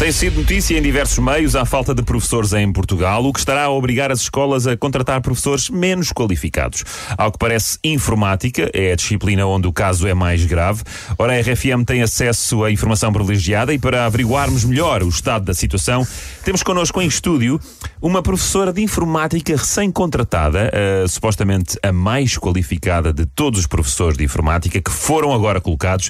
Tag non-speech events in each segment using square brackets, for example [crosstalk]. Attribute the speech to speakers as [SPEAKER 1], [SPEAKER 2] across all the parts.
[SPEAKER 1] Tem sido notícia em diversos meios a falta de professores em Portugal, o que estará a obrigar as escolas a contratar professores menos qualificados. Ao que parece, informática é a disciplina onde o caso é mais grave. Ora, a RFM tem acesso a informação privilegiada e para averiguarmos melhor o estado da situação, temos connosco em estúdio uma professora de informática recém-contratada, uh, supostamente a mais qualificada de todos os professores de informática que foram agora colocados.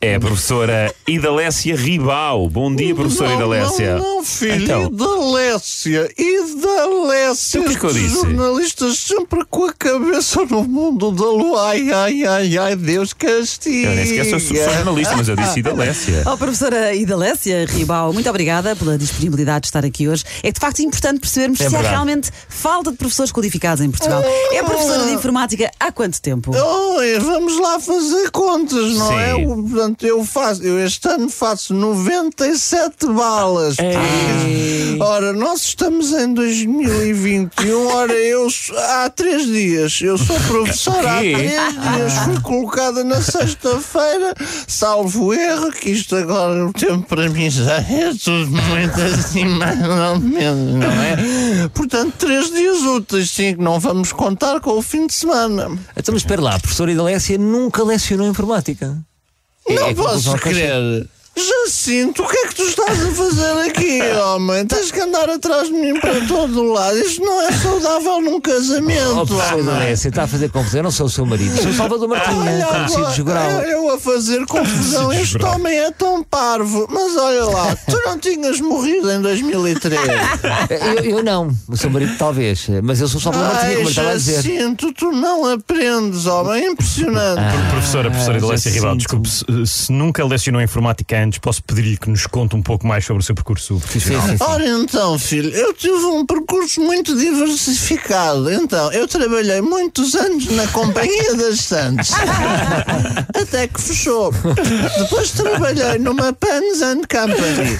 [SPEAKER 1] É a professora Idalécia Ribau. Bom dia, professora
[SPEAKER 2] não,
[SPEAKER 1] Idalécia.
[SPEAKER 2] Não, não, filho,
[SPEAKER 1] Então.
[SPEAKER 2] Idalécia, Idalécia.
[SPEAKER 1] O que é que eu disse?
[SPEAKER 2] jornalistas sempre com a cabeça no mundo da lua. Ai, ai, ai, ai, Deus castiga.
[SPEAKER 1] Eu nem sequer sou, sou jornalista, mas eu disse Idalécia. [laughs]
[SPEAKER 3] Oh, professora Idalécia Ribal, muito obrigada pela disponibilidade de estar aqui hoje. É de facto importante percebermos
[SPEAKER 1] É
[SPEAKER 3] se há realmente falta de professores qualificados em Portugal. É professora de informática há quanto tempo?
[SPEAKER 2] Oi, vamos lá fazer contas, não
[SPEAKER 1] Sim.
[SPEAKER 2] é? O- Portanto, eu faço, eu este ano faço 97 balas. Ora, nós estamos em 2021. Ora, eu há três dias, eu sou professora há três dias, fui colocada na sexta-feira, salvo erro, que isto agora o tempo para mim já é tudo muito assim, mais ou menos, não é? Portanto, três dias úteis, sim, que não vamos contar com o fim de semana.
[SPEAKER 4] Então, mas espera lá, a professora Idalécia nunca lecionou informática. É-
[SPEAKER 2] Não
[SPEAKER 4] é
[SPEAKER 2] posso crer. Jacinto, o que é que tu estás a fazer aqui, [laughs] homem? Tens que andar atrás de mim para todo o lado. Isto não é saudável num
[SPEAKER 4] Oh,
[SPEAKER 2] casamento,
[SPEAKER 4] professora
[SPEAKER 2] homem.
[SPEAKER 4] Idalécia, está a fazer confusão. Eu não sou o seu marido, sou o Salvador Martinha,
[SPEAKER 2] Olha
[SPEAKER 4] conhecido jogral.
[SPEAKER 2] eu, eu a fazer confusão. Este homem é tão parvo. Mas olha lá, tu não tinhas morrido em 2003. [laughs]
[SPEAKER 4] Eu, eu não, o seu marido talvez, mas eu sou o Salvador Martinha,
[SPEAKER 2] Ai,
[SPEAKER 4] como estava a dizer.
[SPEAKER 2] Jacinto, tu não aprendes, homem. É impressionante.
[SPEAKER 5] Professora, professora
[SPEAKER 4] Ah,
[SPEAKER 5] Idalécia
[SPEAKER 4] já
[SPEAKER 5] Rival, desculpe, se, se nunca lecionou informática antes, posso pedir-lhe que nos conte um pouco mais sobre o seu percurso
[SPEAKER 4] Sim,
[SPEAKER 5] profissional?
[SPEAKER 4] sim, sim.
[SPEAKER 2] Ora então, filho, eu tive um percurso muito diversificado. Então, eu trabalhei muitos anos na Companhia das Santos. [laughs] Até que fechou. Depois trabalhei numa Pans and Company.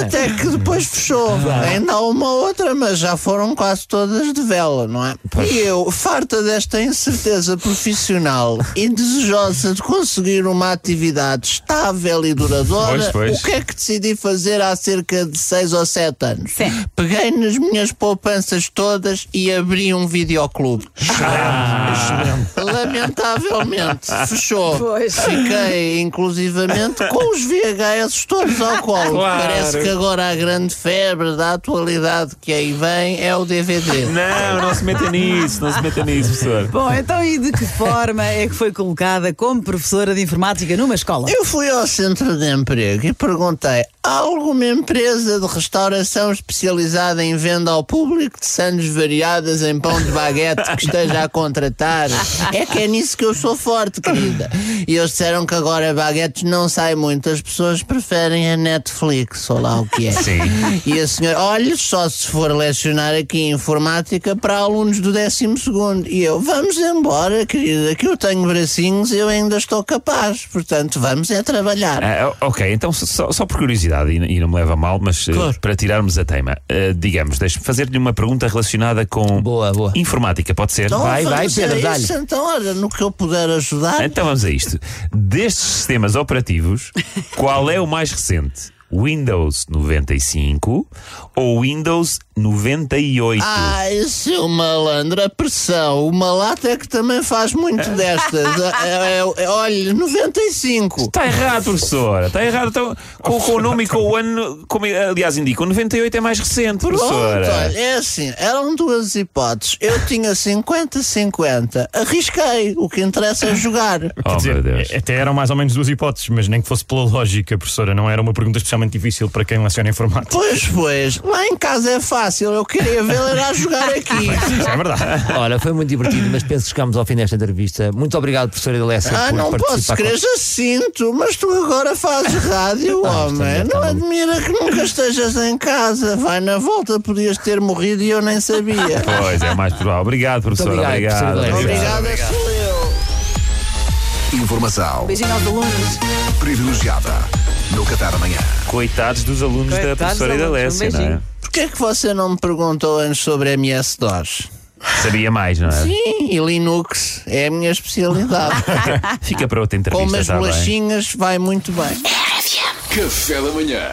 [SPEAKER 2] Até que depois fechou. Ainda há uma outra, mas já foram quase todas de vela, não é? E eu, farta desta incerteza profissional e desejosa de conseguir uma atividade estável e duradoura,
[SPEAKER 1] Pois, pois.
[SPEAKER 2] o que é que decidi fazer há cerca de 6 ou 7 anos?
[SPEAKER 3] Sim.
[SPEAKER 2] Peguei nas minhas poupanças todas e abri um videoclube. Lamentavelmente, [laughs] fechou.
[SPEAKER 3] Pois.
[SPEAKER 2] Fiquei, inclusivamente, com os VHS todos ao colo.
[SPEAKER 1] Claro.
[SPEAKER 2] Parece que agora a grande febre da atualidade que aí vem é o DVD.
[SPEAKER 1] Não, não se meta nisso, não se meta nisso, professor.
[SPEAKER 3] Bom, então e de que forma é que foi colocada como professora de informática numa escola?
[SPEAKER 2] Eu fui ao centro de emprego e perguntei: há alguma empresa de restauração especializada em venda ao público de sandes variadas em pão de baguete que esteja a contratar? É que é nisso que eu sou forte, querida. E eles disseram que agora baguetes não sai muito, as pessoas preferem a Netflix, ou lá o que é.
[SPEAKER 1] Sim.
[SPEAKER 2] E a senhora, olha, só se for lecionar aqui informática para alunos do 12 E eu, vamos embora, querida, que eu tenho bracinhos e eu ainda estou capaz. Portanto, vamos é trabalhar.
[SPEAKER 1] Ah, ok, então só, só por curiosidade, e, e não me leva a mal, mas eh,
[SPEAKER 2] Claro.
[SPEAKER 1] para tirarmos a tema, eh, digamos, deixe-me fazer-lhe uma pergunta relacionada com
[SPEAKER 4] Boa, boa.
[SPEAKER 1] informática, pode ser?
[SPEAKER 2] Então,
[SPEAKER 4] vai, vai, Pedro,
[SPEAKER 2] isso.
[SPEAKER 4] dá-lhe.
[SPEAKER 2] Então, olha, no que eu puder ajudar.
[SPEAKER 1] Então vamos a isto. Destes sistemas operativos, qual é o mais recente? Windows 95 ou Windows 98?
[SPEAKER 2] Ai, seu malandro, a pressão. O malato é que também faz muito [laughs] destas. É, é, é, olha, 95.
[SPEAKER 1] Está errado, professora. Está errado. Então, com, com o nome e com o ano, como aliás indica, o 98 é mais recente,
[SPEAKER 2] Pronto,
[SPEAKER 1] professora.
[SPEAKER 2] olha, é assim, eram duas hipóteses. Eu tinha 50-50. Arrisquei. O que interessa é jogar. [laughs]
[SPEAKER 1] Oh,
[SPEAKER 5] Quer dizer,
[SPEAKER 1] meu Deus.
[SPEAKER 5] Até eram mais ou menos duas hipóteses, mas nem que fosse pela lógica, professora, não era uma pergunta especialmente especialmente difícil para quem leciona informática.
[SPEAKER 2] Pois, pois, lá em casa é fácil. Eu queria vê-la a jogar aqui. [laughs]
[SPEAKER 5] Isso é verdade.
[SPEAKER 4] Olha, foi muito divertido, mas penso que chegámos ao fim desta entrevista. Muito obrigado, professora Idalécia,
[SPEAKER 2] Ah,
[SPEAKER 4] por
[SPEAKER 2] não posso crer, já sinto, mas tu agora fazes rádio, homem.
[SPEAKER 4] está
[SPEAKER 2] Não admira que nunca estejas em casa. Vai na volta, podias ter morrido e eu nem sabia. [laughs]
[SPEAKER 1] Pois, é mais provável. Obrigado, professor.
[SPEAKER 4] obrigado,
[SPEAKER 1] Obrigado.
[SPEAKER 4] professor.
[SPEAKER 2] Obrigada, sou eu.
[SPEAKER 6] Informação
[SPEAKER 3] Beijinho aos alunos.
[SPEAKER 6] privilegiada no Café da Manhã.
[SPEAKER 1] Coitados dos alunos da
[SPEAKER 3] Coitados
[SPEAKER 1] professora
[SPEAKER 3] dos alunos.
[SPEAKER 1] Idalécia,
[SPEAKER 3] Um
[SPEAKER 1] não é?
[SPEAKER 2] Porquê é que você não me perguntou antes sobre MS-DOS?
[SPEAKER 1] Sabia mais, não é?
[SPEAKER 2] Sim, e Linux é a minha especialidade. [laughs]
[SPEAKER 1] Fica para outra
[SPEAKER 2] Com
[SPEAKER 1] entrevista,
[SPEAKER 2] umas
[SPEAKER 1] está bem?
[SPEAKER 2] bolachinhas vai muito bem.
[SPEAKER 6] Café da Manhã.